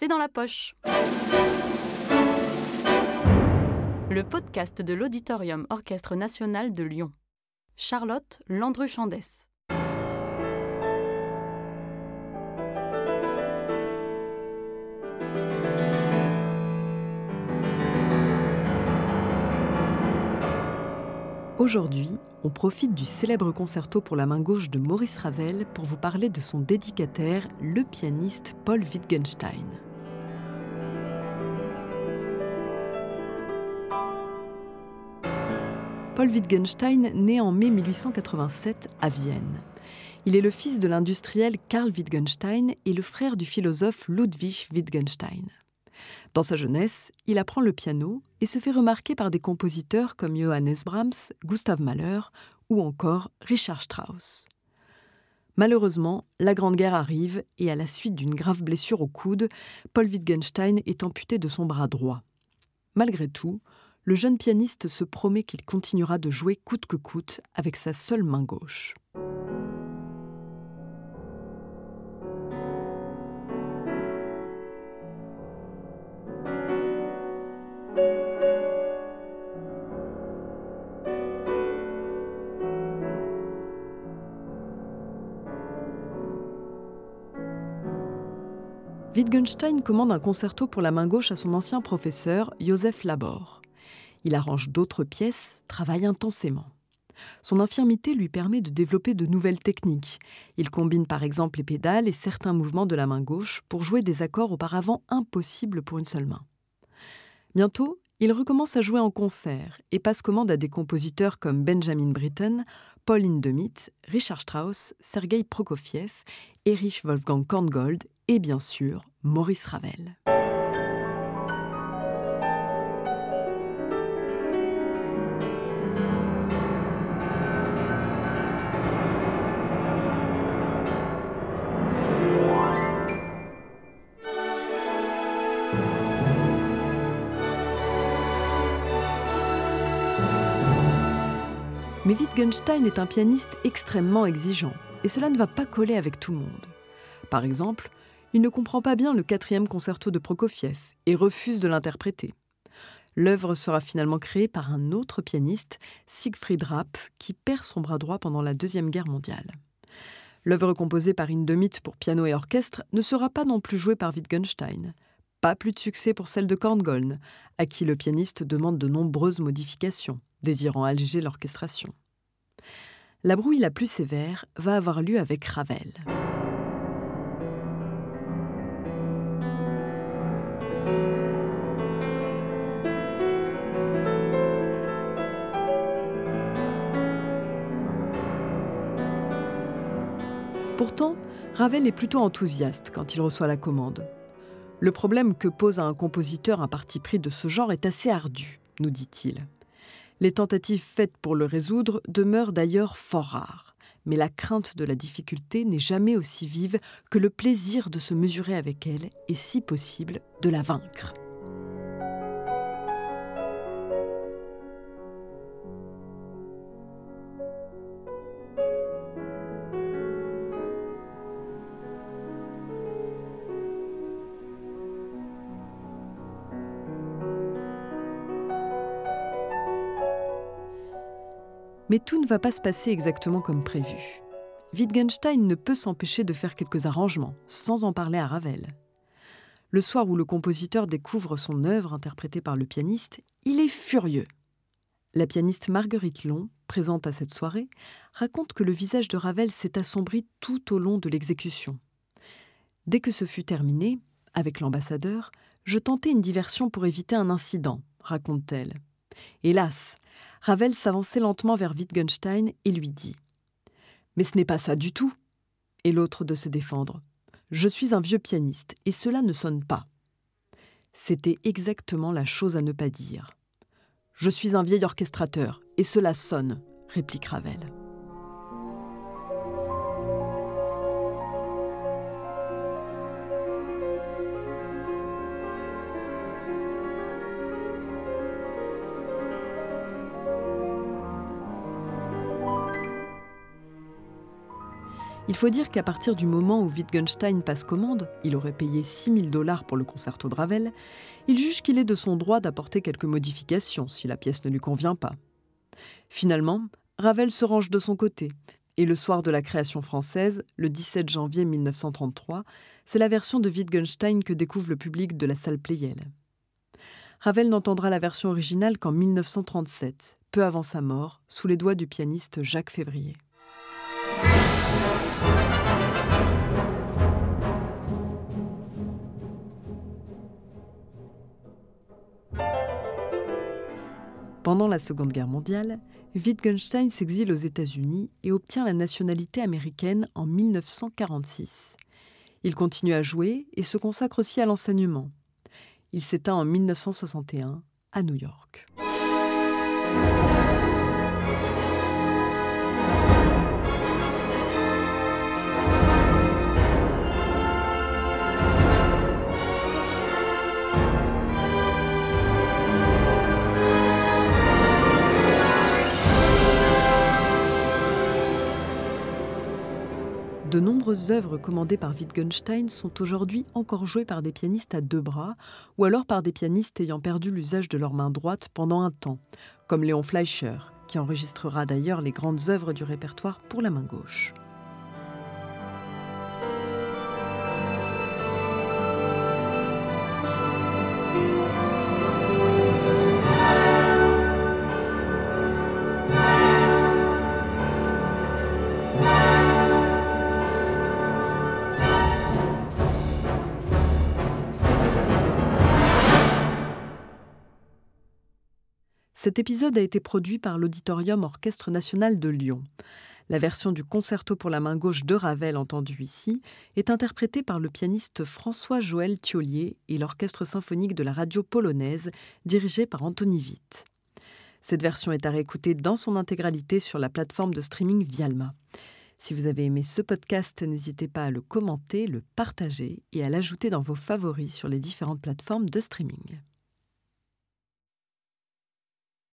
c'est dans la poche. Le podcast de l'Auditorium Orchestre National de Lyon. Charlotte Landru-Chandès. Aujourd'hui, on profite du célèbre concerto pour la main gauche de Maurice Ravel pour vous parler de son dédicataire, le pianiste Paul Wittgenstein. Paul Wittgenstein naît en mai 1887 à Vienne. Il est le fils de l'industriel Karl Wittgenstein et le frère du philosophe Ludwig Wittgenstein. Dans sa jeunesse, il apprend le piano et se fait remarquer par des compositeurs comme Johannes Brahms, Gustav Mahler ou encore Richard Strauss. Malheureusement, la Grande Guerre arrive et à la suite d'une grave blessure au coude, Paul Wittgenstein est amputé de son bras droit. Malgré tout, le jeune pianiste se promet qu'il continuera de jouer coûte que coûte avec sa seule main gauche. Wittgenstein commande un concerto pour la main gauche à son ancien professeur, Joseph Labor. Il arrange d'autres pièces, travaille intensément. Son infirmité lui permet de développer de nouvelles techniques. Il combine par exemple les pédales et certains mouvements de la main gauche pour jouer des accords auparavant impossibles pour une seule main. Bientôt, il recommence à jouer en concert et passe commande à des compositeurs comme Benjamin Britten, Paul Hindemith, Richard Strauss, Sergei Prokofiev, Erich Wolfgang Korngold et bien sûr Maurice Ravel. Mais Wittgenstein est un pianiste extrêmement exigeant, et cela ne va pas coller avec tout le monde. Par exemple, il ne comprend pas bien le quatrième concerto de Prokofiev et refuse de l'interpréter. L'œuvre sera finalement créée par un autre pianiste, Siegfried Rapp, qui perd son bras droit pendant la Deuxième Guerre mondiale. L'œuvre composée par Hindemith pour piano et orchestre ne sera pas non plus jouée par Wittgenstein. Pas plus de succès pour celle de Korngold, à qui le pianiste demande de nombreuses modifications, désirant alléger l'orchestration. La brouille la plus sévère va avoir lieu avec Ravel. Pourtant, Ravel est plutôt enthousiaste quand il reçoit la commande. Le problème que pose à un compositeur un parti pris de ce genre est assez ardu, nous dit-il. Les tentatives faites pour le résoudre demeurent d'ailleurs fort rares, mais la crainte de la difficulté n'est jamais aussi vive que le plaisir de se mesurer avec elle et, si possible, de la vaincre. Mais tout ne va pas se passer exactement comme prévu. Wittgenstein ne peut s'empêcher de faire quelques arrangements, sans en parler à Ravel. Le soir où le compositeur découvre son œuvre interprétée par le pianiste, il est furieux. La pianiste Marguerite Long, présente à cette soirée, raconte que le visage de Ravel s'est assombri tout au long de l'exécution. Dès que ce fut terminé, avec l'ambassadeur, je tentais une diversion pour éviter un incident, raconte-t-elle. Hélas, Ravel s'avançait lentement vers Wittgenstein et lui dit Mais ce n'est pas ça du tout. Et l'autre de se défendre Je suis un vieux pianiste et cela ne sonne pas. C'était exactement la chose à ne pas dire. Je suis un vieil orchestrateur et cela sonne, réplique Ravel. Il faut dire qu'à partir du moment où Wittgenstein passe commande, il aurait payé 6000 dollars pour le concerto de Ravel, il juge qu'il est de son droit d'apporter quelques modifications si la pièce ne lui convient pas. Finalement, Ravel se range de son côté, et le soir de la création française, le 17 janvier 1933, c'est la version de Wittgenstein que découvre le public de la salle Pleyel. Ravel n'entendra la version originale qu'en 1937, peu avant sa mort, sous les doigts du pianiste Jacques Février. Pendant la Seconde Guerre mondiale, Wittgenstein s'exile aux États-Unis et obtient la nationalité américaine en 1946. Il continue à jouer et se consacre aussi à l'enseignement. Il s'éteint en 1961 à New York. De nombreuses œuvres commandées par Wittgenstein sont aujourd'hui encore jouées par des pianistes à deux bras, ou alors par des pianistes ayant perdu l'usage de leur main droite pendant un temps, comme Léon Fleischer, qui enregistrera d'ailleurs les grandes œuvres du répertoire pour la main gauche. Cet épisode a été produit par l'Auditorium Orchestre National de Lyon. La version du concerto pour la main gauche de Ravel entendue ici est interprétée par le pianiste François-Joël Thiolier et l'Orchestre symphonique de la radio polonaise dirigé par Anthony Witt. Cette version est à réécouter dans son intégralité sur la plateforme de streaming Vialma. Si vous avez aimé ce podcast, n'hésitez pas à le commenter, le partager et à l'ajouter dans vos favoris sur les différentes plateformes de streaming.